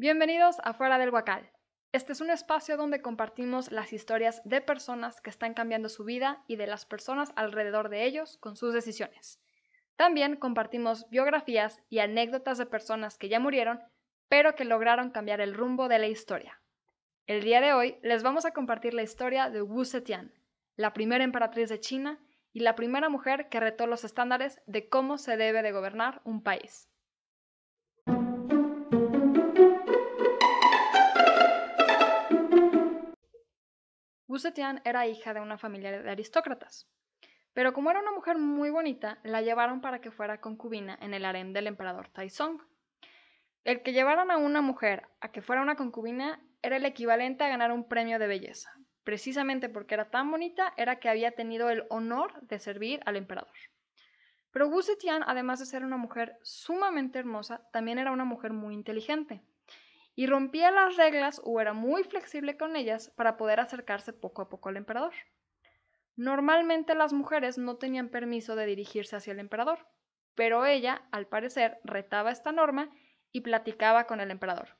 Bienvenidos a Fuera del Huacal. Este es un espacio donde compartimos las historias de personas que están cambiando su vida y de las personas alrededor de ellos con sus decisiones. También compartimos biografías y anécdotas de personas que ya murieron, pero que lograron cambiar el rumbo de la historia. El día de hoy les vamos a compartir la historia de Wu Zetian, la primera emperatriz de China y la primera mujer que retó los estándares de cómo se debe de gobernar un país. Wu Zetian era hija de una familia de aristócratas, pero como era una mujer muy bonita, la llevaron para que fuera concubina en el harem del emperador Taizong. El que llevaran a una mujer a que fuera una concubina era el equivalente a ganar un premio de belleza, precisamente porque era tan bonita, era que había tenido el honor de servir al emperador. Pero Wu Zetian, además de ser una mujer sumamente hermosa, también era una mujer muy inteligente y rompía las reglas o era muy flexible con ellas para poder acercarse poco a poco al emperador. Normalmente las mujeres no tenían permiso de dirigirse hacia el emperador, pero ella, al parecer, retaba esta norma y platicaba con el emperador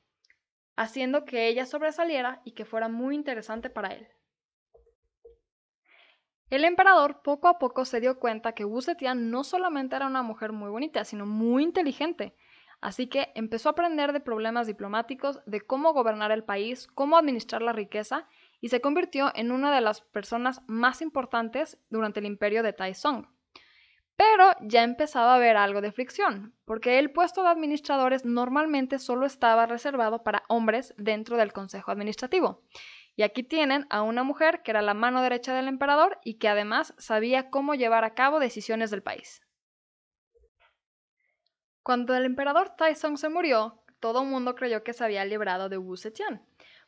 haciendo que ella sobresaliera y que fuera muy interesante para él. El emperador poco a poco se dio cuenta que Wu Zetian no solamente era una mujer muy bonita, sino muy inteligente, así que empezó a aprender de problemas diplomáticos, de cómo gobernar el país, cómo administrar la riqueza, y se convirtió en una de las personas más importantes durante el imperio de Taizong. Pero ya empezaba a haber algo de fricción, porque el puesto de administradores normalmente solo estaba reservado para hombres dentro del Consejo Administrativo. Y aquí tienen a una mujer que era la mano derecha del emperador y que además sabía cómo llevar a cabo decisiones del país. Cuando el emperador Taizong se murió, todo el mundo creyó que se había librado de Wu Zetian,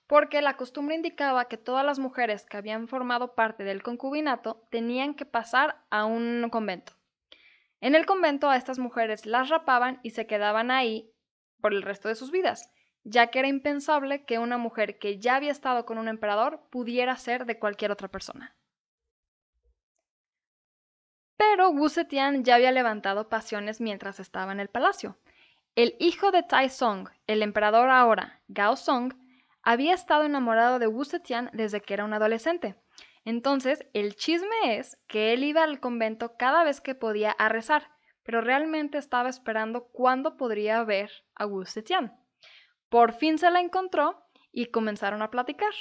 porque la costumbre indicaba que todas las mujeres que habían formado parte del concubinato tenían que pasar a un convento. En el convento a estas mujeres las rapaban y se quedaban ahí por el resto de sus vidas, ya que era impensable que una mujer que ya había estado con un emperador pudiera ser de cualquier otra persona. Pero Wu Zetian ya había levantado pasiones mientras estaba en el palacio. El hijo de Tai Song, el emperador ahora, Gao Song, había estado enamorado de Wu Zetian desde que era un adolescente, entonces, el chisme es que él iba al convento cada vez que podía a rezar, pero realmente estaba esperando cuándo podría ver a Wu Zetian. Por fin se la encontró y comenzaron a platicar.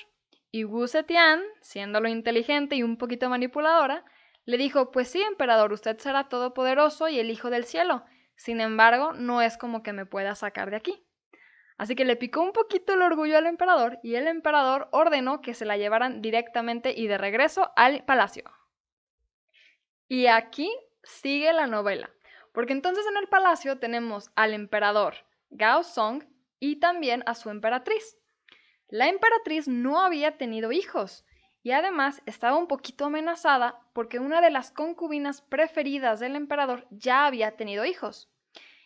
Y Wu Zetian, siendo lo inteligente y un poquito manipuladora, le dijo, pues sí, emperador, usted será todopoderoso y el hijo del cielo. Sin embargo, no es como que me pueda sacar de aquí. Así que le picó un poquito el orgullo al emperador y el emperador ordenó que se la llevaran directamente y de regreso al palacio. Y aquí sigue la novela, porque entonces en el palacio tenemos al emperador Gao Song y también a su emperatriz. La emperatriz no había tenido hijos y además estaba un poquito amenazada porque una de las concubinas preferidas del emperador ya había tenido hijos.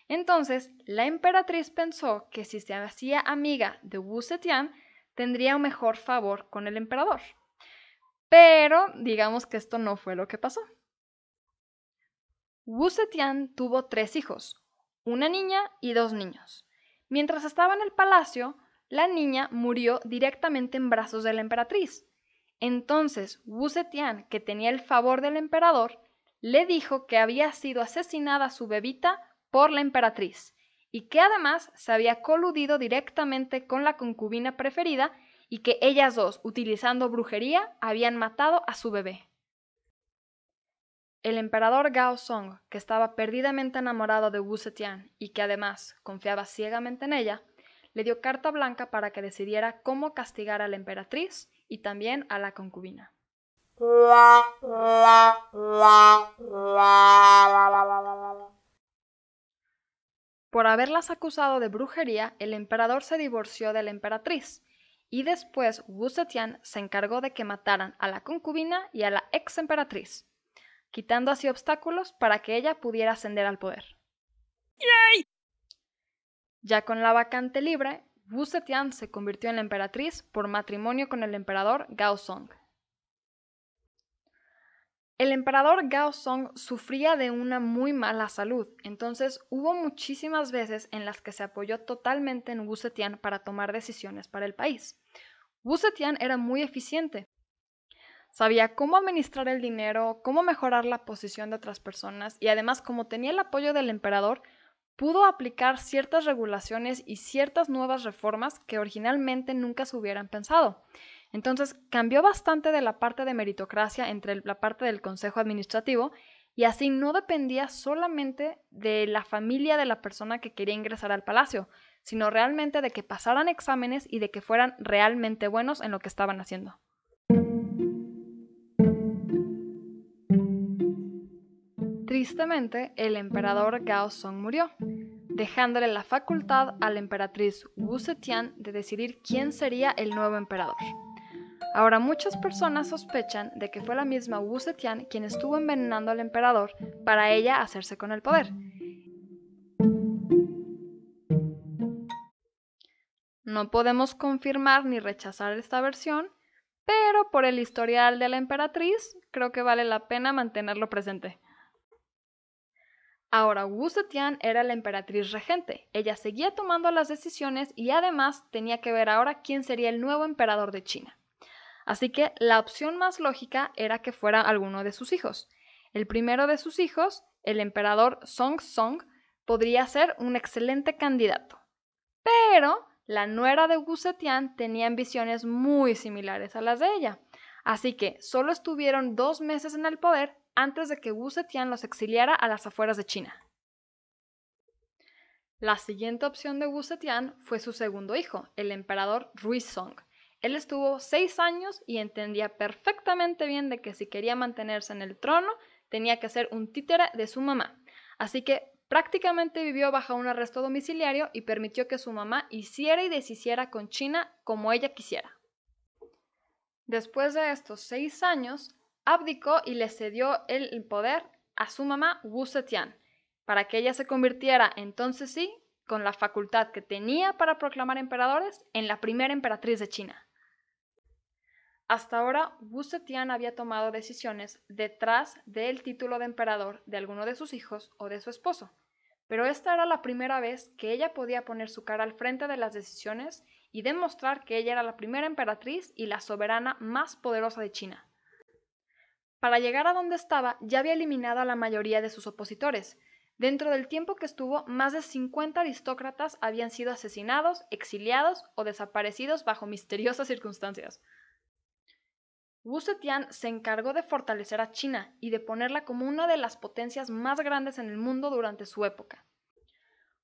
Entonces, la emperatriz pensó que si se hacía amiga de Wu Zetian, tendría un mejor favor con el emperador. Pero digamos que esto no fue lo que pasó. Wu Zetian tuvo tres hijos, una niña y dos niños. Mientras estaba en el palacio, la niña murió directamente en brazos de la emperatriz. Entonces, Wu Zetian, que tenía el favor del emperador, le dijo que había sido asesinada su bebita por la emperatriz, y que además se había coludido directamente con la concubina preferida y que ellas dos, utilizando brujería, habían matado a su bebé. El emperador Gao Song, que estaba perdidamente enamorado de Wu Zetian y que además confiaba ciegamente en ella, le dio carta blanca para que decidiera cómo castigar a la emperatriz y también a la concubina. Por haberlas acusado de brujería, el emperador se divorció de la emperatriz, y después Wu Zetian se encargó de que mataran a la concubina y a la ex emperatriz, quitando así obstáculos para que ella pudiera ascender al poder. Ya con la vacante libre, Wu Zetian se convirtió en la emperatriz por matrimonio con el emperador Gao Song. El emperador Gao Song sufría de una muy mala salud, entonces hubo muchísimas veces en las que se apoyó totalmente en Wu Zetian para tomar decisiones para el país. Wu Zetian era muy eficiente. Sabía cómo administrar el dinero, cómo mejorar la posición de otras personas y además como tenía el apoyo del emperador, pudo aplicar ciertas regulaciones y ciertas nuevas reformas que originalmente nunca se hubieran pensado. Entonces cambió bastante de la parte de meritocracia entre la parte del Consejo Administrativo y así no dependía solamente de la familia de la persona que quería ingresar al palacio, sino realmente de que pasaran exámenes y de que fueran realmente buenos en lo que estaban haciendo. Tristemente, el emperador Gao Song murió, dejándole la facultad a la emperatriz Wu Zetian de decidir quién sería el nuevo emperador. Ahora muchas personas sospechan de que fue la misma Wu Zetian quien estuvo envenenando al emperador para ella hacerse con el poder. No podemos confirmar ni rechazar esta versión, pero por el historial de la emperatriz creo que vale la pena mantenerlo presente. Ahora, Wu Zetian era la emperatriz regente. Ella seguía tomando las decisiones y además tenía que ver ahora quién sería el nuevo emperador de China. Así que la opción más lógica era que fuera alguno de sus hijos. El primero de sus hijos, el emperador Song Song, podría ser un excelente candidato. Pero la nuera de Wu Zetian tenía ambiciones muy similares a las de ella. Así que solo estuvieron dos meses en el poder antes de que Wu Zetian los exiliara a las afueras de China. La siguiente opción de Wu Zetian fue su segundo hijo, el emperador Ruizong, él estuvo seis años y entendía perfectamente bien de que si quería mantenerse en el trono, tenía que ser un títere de su mamá. Así que prácticamente vivió bajo un arresto domiciliario y permitió que su mamá hiciera y deshiciera con China como ella quisiera. Después de estos seis años, abdicó y le cedió el poder a su mamá Wu Zetian, para que ella se convirtiera entonces sí, con la facultad que tenía para proclamar emperadores, en la primera emperatriz de China. Hasta ahora, Wu Zetian había tomado decisiones detrás del título de emperador de alguno de sus hijos o de su esposo, pero esta era la primera vez que ella podía poner su cara al frente de las decisiones y demostrar que ella era la primera emperatriz y la soberana más poderosa de China. Para llegar a donde estaba, ya había eliminado a la mayoría de sus opositores. Dentro del tiempo que estuvo, más de 50 aristócratas habían sido asesinados, exiliados o desaparecidos bajo misteriosas circunstancias. Wu Zetian se encargó de fortalecer a China y de ponerla como una de las potencias más grandes en el mundo durante su época.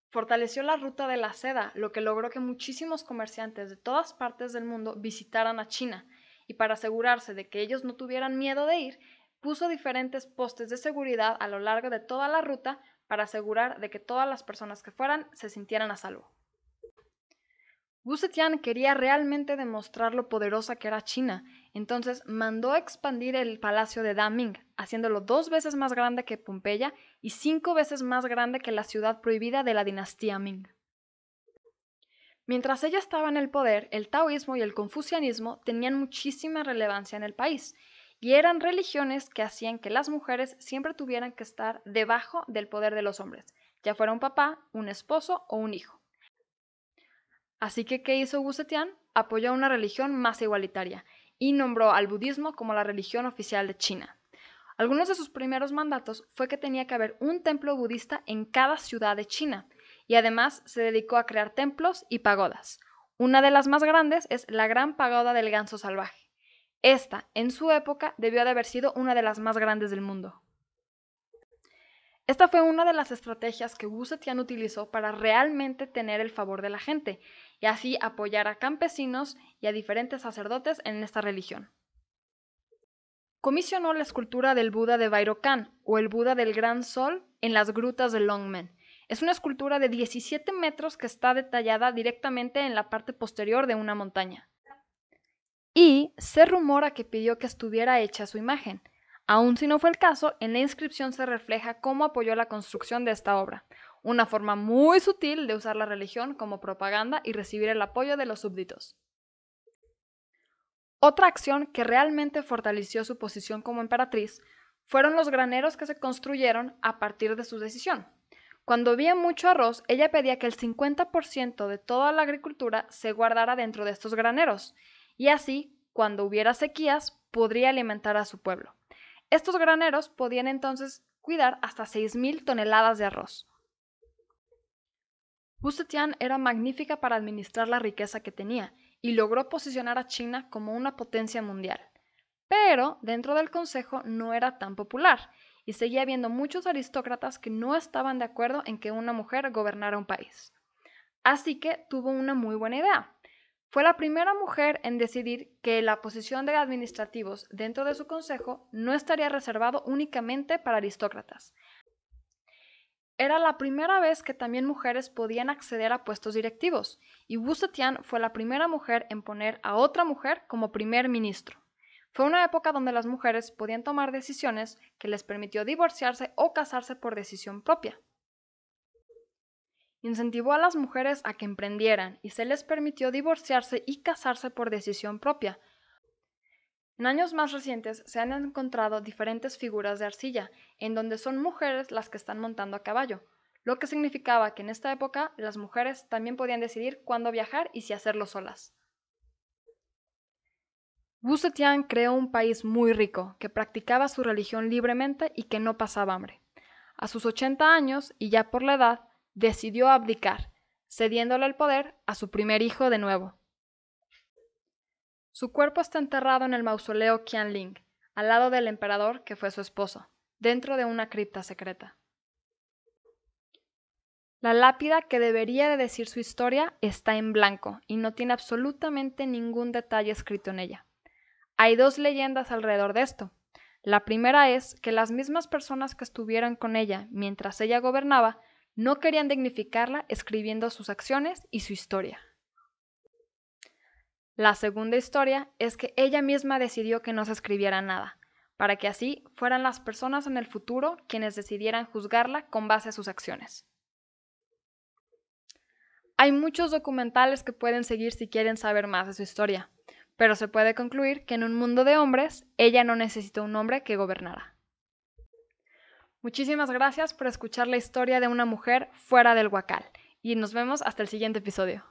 Fortaleció la ruta de la seda, lo que logró que muchísimos comerciantes de todas partes del mundo visitaran a China, y para asegurarse de que ellos no tuvieran miedo de ir, puso diferentes postes de seguridad a lo largo de toda la ruta para asegurar de que todas las personas que fueran se sintieran a salvo. Wu Zetian quería realmente demostrar lo poderosa que era China, entonces mandó a expandir el palacio de Daming, haciéndolo dos veces más grande que Pompeya y cinco veces más grande que la ciudad prohibida de la dinastía Ming. Mientras ella estaba en el poder, el taoísmo y el confucianismo tenían muchísima relevancia en el país, y eran religiones que hacían que las mujeres siempre tuvieran que estar debajo del poder de los hombres, ya fuera un papá, un esposo o un hijo. Así que, ¿qué hizo Wu Zetian? Apoyó una religión más igualitaria y nombró al budismo como la religión oficial de China. Algunos de sus primeros mandatos fue que tenía que haber un templo budista en cada ciudad de China, y además se dedicó a crear templos y pagodas. Una de las más grandes es la Gran Pagoda del Ganso Salvaje. Esta, en su época, debió de haber sido una de las más grandes del mundo. Esta fue una de las estrategias que Wu Zetian utilizó para realmente tener el favor de la gente y así apoyar a campesinos y a diferentes sacerdotes en esta religión. Comisionó la escultura del Buda de Bairokan o el Buda del Gran Sol en las grutas de Longmen. Es una escultura de 17 metros que está detallada directamente en la parte posterior de una montaña. Y se rumora que pidió que estuviera hecha su imagen. Aun si no fue el caso, en la inscripción se refleja cómo apoyó la construcción de esta obra, una forma muy sutil de usar la religión como propaganda y recibir el apoyo de los súbditos. Otra acción que realmente fortaleció su posición como emperatriz fueron los graneros que se construyeron a partir de su decisión. Cuando había mucho arroz, ella pedía que el 50% de toda la agricultura se guardara dentro de estos graneros, y así, cuando hubiera sequías, podría alimentar a su pueblo. Estos graneros podían entonces cuidar hasta 6.000 toneladas de arroz. Wu Zetian era magnífica para administrar la riqueza que tenía y logró posicionar a China como una potencia mundial. Pero dentro del Consejo no era tan popular y seguía habiendo muchos aristócratas que no estaban de acuerdo en que una mujer gobernara un país. Así que tuvo una muy buena idea. Fue la primera mujer en decidir que la posición de administrativos dentro de su consejo no estaría reservado únicamente para aristócratas. Era la primera vez que también mujeres podían acceder a puestos directivos, y Wu Zetian fue la primera mujer en poner a otra mujer como primer ministro. Fue una época donde las mujeres podían tomar decisiones que les permitió divorciarse o casarse por decisión propia incentivó a las mujeres a que emprendieran y se les permitió divorciarse y casarse por decisión propia. En años más recientes se han encontrado diferentes figuras de arcilla, en donde son mujeres las que están montando a caballo, lo que significaba que en esta época las mujeres también podían decidir cuándo viajar y si hacerlo solas. Wu Zetian creó un país muy rico, que practicaba su religión libremente y que no pasaba hambre. A sus 80 años, y ya por la edad, decidió abdicar, cediéndole el poder a su primer hijo de nuevo. Su cuerpo está enterrado en el mausoleo Qianling, al lado del emperador que fue su esposo, dentro de una cripta secreta. La lápida que debería de decir su historia está en blanco y no tiene absolutamente ningún detalle escrito en ella. Hay dos leyendas alrededor de esto. La primera es que las mismas personas que estuvieran con ella mientras ella gobernaba no querían dignificarla escribiendo sus acciones y su historia. La segunda historia es que ella misma decidió que no se escribiera nada, para que así fueran las personas en el futuro quienes decidieran juzgarla con base a sus acciones. Hay muchos documentales que pueden seguir si quieren saber más de su historia, pero se puede concluir que en un mundo de hombres, ella no necesitó un hombre que gobernara. Muchísimas gracias por escuchar la historia de una mujer fuera del huacal y nos vemos hasta el siguiente episodio.